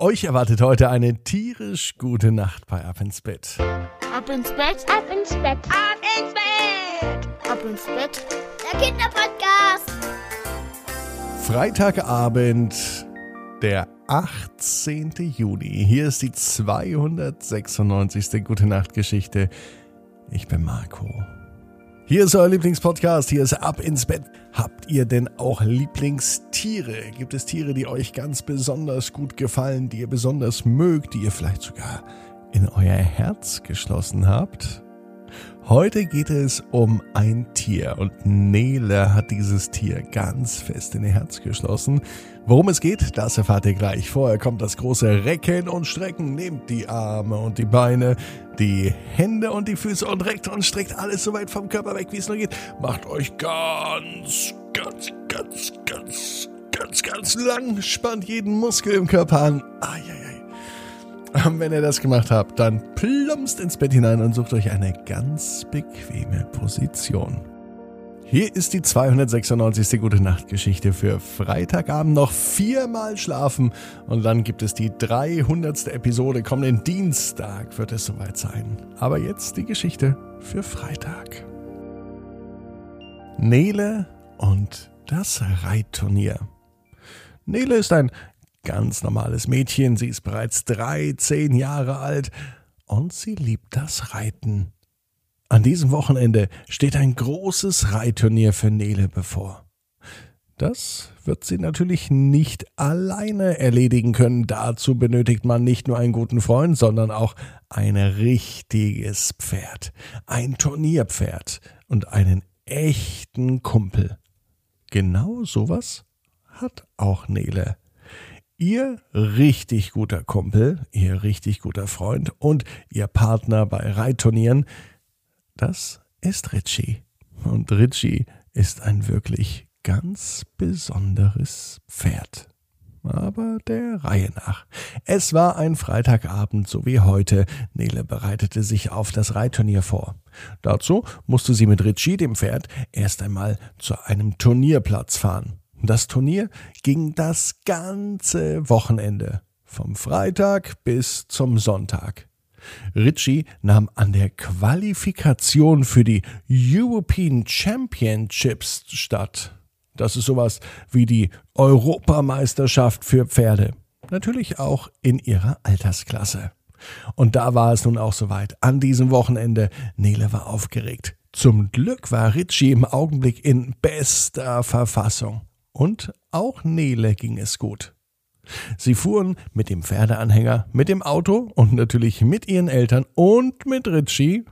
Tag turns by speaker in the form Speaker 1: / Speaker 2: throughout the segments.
Speaker 1: Euch erwartet heute eine tierisch gute Nacht bei Ab ins Bett.
Speaker 2: Ab ins Bett,
Speaker 3: Ab ins Bett,
Speaker 4: Ab ins Bett.
Speaker 2: ab ins Bett.
Speaker 4: Der Kinderpodcast.
Speaker 1: Freitagabend, der 18. Juni. Hier ist die 296. Gute Nacht Geschichte. Ich bin Marco. Hier ist euer Lieblingspodcast. Hier ist Ab ins Bett. Habt ihr denn auch Lieblingstiere? Gibt es Tiere, die euch ganz besonders gut gefallen, die ihr besonders mögt, die ihr vielleicht sogar in euer Herz geschlossen habt? Heute geht es um ein Tier und Nele hat dieses Tier ganz fest in ihr Herz geschlossen. Worum es geht, das erfahrt ihr gleich. Vorher kommt das große Recken und Strecken. Nehmt die Arme und die Beine, die Hände und die Füße und reckt und streckt alles so weit vom Körper weg, wie es nur geht. Macht euch ganz, ganz, ganz, ganz, ganz, ganz lang. Spannt jeden Muskel im Körper an. Eieiei. Wenn ihr das gemacht habt, dann plumpst ins Bett hinein und sucht euch eine ganz bequeme Position. Hier ist die 296. Gute Nacht Geschichte für Freitagabend noch viermal schlafen und dann gibt es die 300. Episode. Kommenden Dienstag wird es soweit sein. Aber jetzt die Geschichte für Freitag. Nele und das Reitturnier. Nele ist ein ganz normales Mädchen. Sie ist bereits 13 Jahre alt und sie liebt das Reiten. An diesem Wochenende steht ein großes Reitturnier für Nele bevor. Das wird sie natürlich nicht alleine erledigen können. Dazu benötigt man nicht nur einen guten Freund, sondern auch ein richtiges Pferd, ein Turnierpferd und einen echten Kumpel. Genau sowas hat auch Nele. Ihr richtig guter Kumpel, ihr richtig guter Freund und ihr Partner bei Reitturnieren, das ist Richie. Und Richie ist ein wirklich ganz besonderes Pferd. Aber der Reihe nach. Es war ein Freitagabend, so wie heute. Nele bereitete sich auf das Reitturnier vor. Dazu musste sie mit Richie, dem Pferd, erst einmal zu einem Turnierplatz fahren. Das Turnier ging das ganze Wochenende, vom Freitag bis zum Sonntag. Ritchie nahm an der Qualifikation für die European Championships statt. Das ist sowas wie die Europameisterschaft für Pferde. Natürlich auch in ihrer Altersklasse. Und da war es nun auch soweit. An diesem Wochenende. Nele war aufgeregt. Zum Glück war Ritchie im Augenblick in bester Verfassung. Und auch Nele ging es gut. Sie fuhren mit dem Pferdeanhänger, mit dem Auto und natürlich mit ihren Eltern und mit Ritchie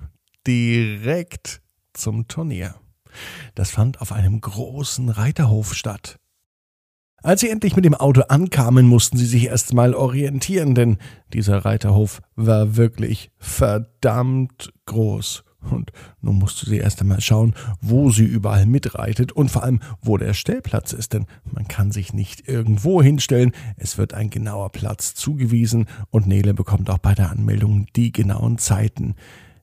Speaker 1: direkt zum Turnier. Das fand auf einem großen Reiterhof statt. Als sie endlich mit dem Auto ankamen, mussten sie sich erst mal orientieren, denn dieser Reiterhof war wirklich verdammt groß. Und nun musste sie erst einmal schauen, wo sie überall mitreitet und vor allem, wo der Stellplatz ist, denn man kann sich nicht irgendwo hinstellen, es wird ein genauer Platz zugewiesen und Nele bekommt auch bei der Anmeldung die genauen Zeiten.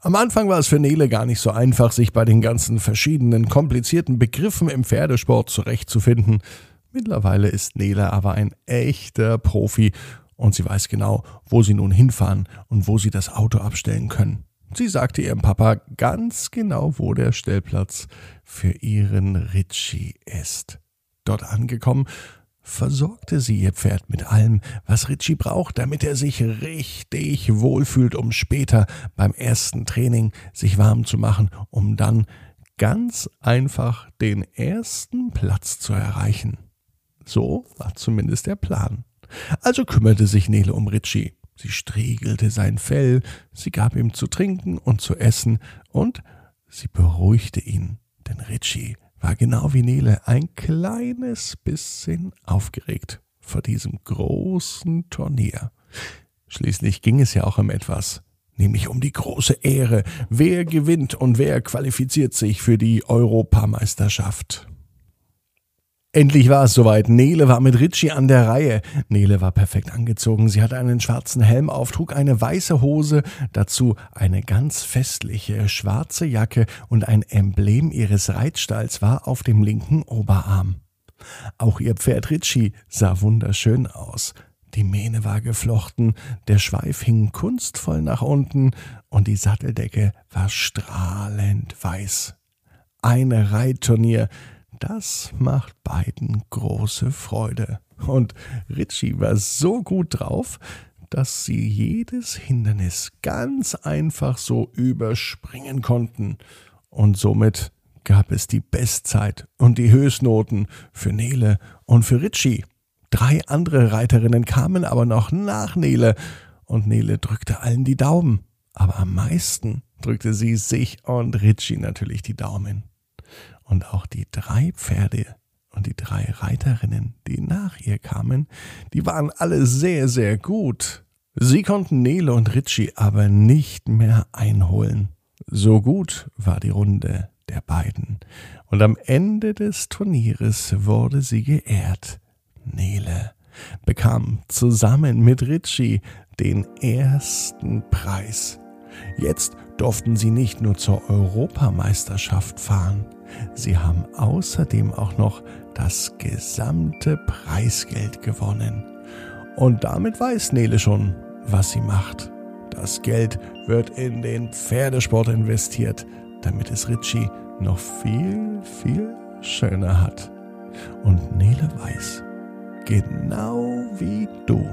Speaker 1: Am Anfang war es für Nele gar nicht so einfach, sich bei den ganzen verschiedenen komplizierten Begriffen im Pferdesport zurechtzufinden. Mittlerweile ist Nele aber ein echter Profi und sie weiß genau, wo sie nun hinfahren und wo sie das Auto abstellen können. Sie sagte ihrem Papa ganz genau, wo der Stellplatz für ihren Ritchie ist. Dort angekommen, versorgte sie ihr Pferd mit allem, was Ritchie braucht, damit er sich richtig wohlfühlt, um später beim ersten Training sich warm zu machen, um dann ganz einfach den ersten Platz zu erreichen. So war zumindest der Plan. Also kümmerte sich Nele um Ritchie. Sie striegelte sein Fell, sie gab ihm zu trinken und zu essen, und sie beruhigte ihn, denn Ritchie war genau wie Nele ein kleines bisschen aufgeregt vor diesem großen Turnier. Schließlich ging es ja auch um etwas, nämlich um die große Ehre, wer gewinnt und wer qualifiziert sich für die Europameisterschaft. Endlich war es soweit. Nele war mit Ritchie an der Reihe. Nele war perfekt angezogen. Sie hatte einen schwarzen Helm auf, trug eine weiße Hose, dazu eine ganz festliche schwarze Jacke und ein Emblem ihres Reitstalls war auf dem linken Oberarm. Auch ihr Pferd Ritchie sah wunderschön aus. Die Mähne war geflochten, der Schweif hing kunstvoll nach unten und die Satteldecke war strahlend weiß. Ein Reitturnier, das macht beiden große Freude. Und Ritchie war so gut drauf, dass sie jedes Hindernis ganz einfach so überspringen konnten. Und somit gab es die Bestzeit und die Höchstnoten für Nele und für Ritchie. Drei andere Reiterinnen kamen aber noch nach Nele, und Nele drückte allen die Daumen. Aber am meisten drückte sie sich und Ritchie natürlich die Daumen. Und auch die drei Pferde und die drei Reiterinnen, die nach ihr kamen, die waren alle sehr, sehr gut. Sie konnten Nele und Ritchie aber nicht mehr einholen. So gut war die Runde der beiden. Und am Ende des Turnieres wurde sie geehrt. Nele bekam zusammen mit Ritchie den ersten Preis. Jetzt durften sie nicht nur zur Europameisterschaft fahren, sie haben außerdem auch noch das gesamte Preisgeld gewonnen. Und damit weiß Nele schon, was sie macht. Das Geld wird in den Pferdesport investiert, damit es Ritchie noch viel, viel schöner hat. Und Nele weiß, genau wie du,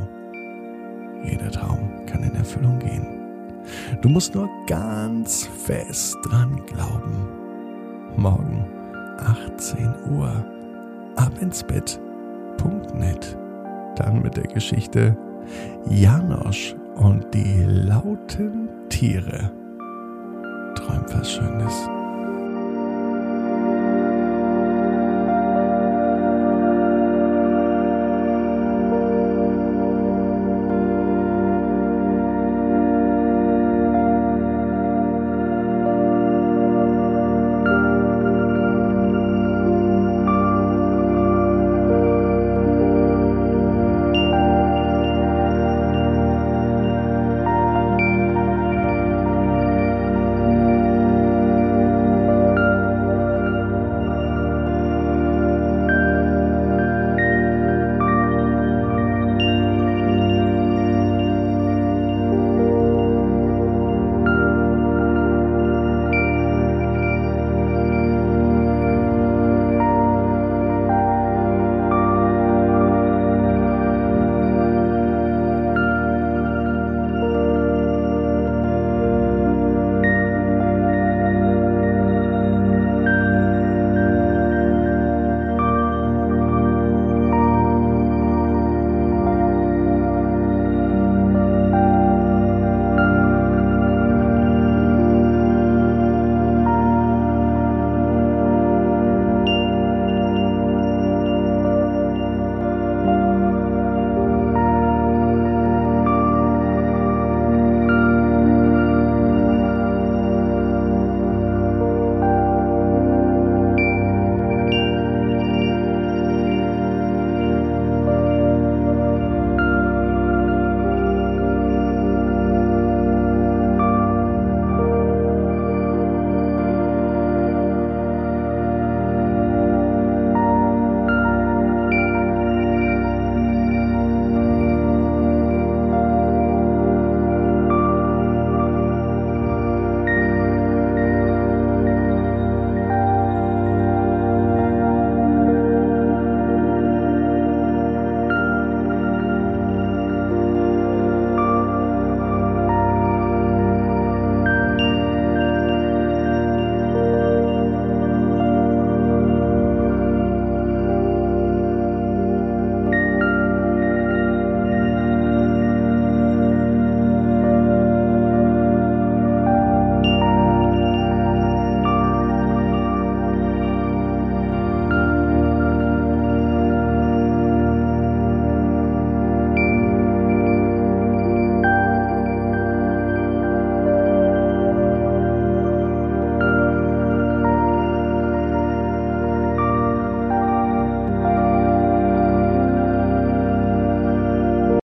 Speaker 1: jeder Traum kann in Erfüllung gehen. Du musst nur ganz fest dran glauben. Morgen 18 Uhr ab ins Bett.net. Dann mit der Geschichte Janosch und die lauten Tiere. Träum was Schönes.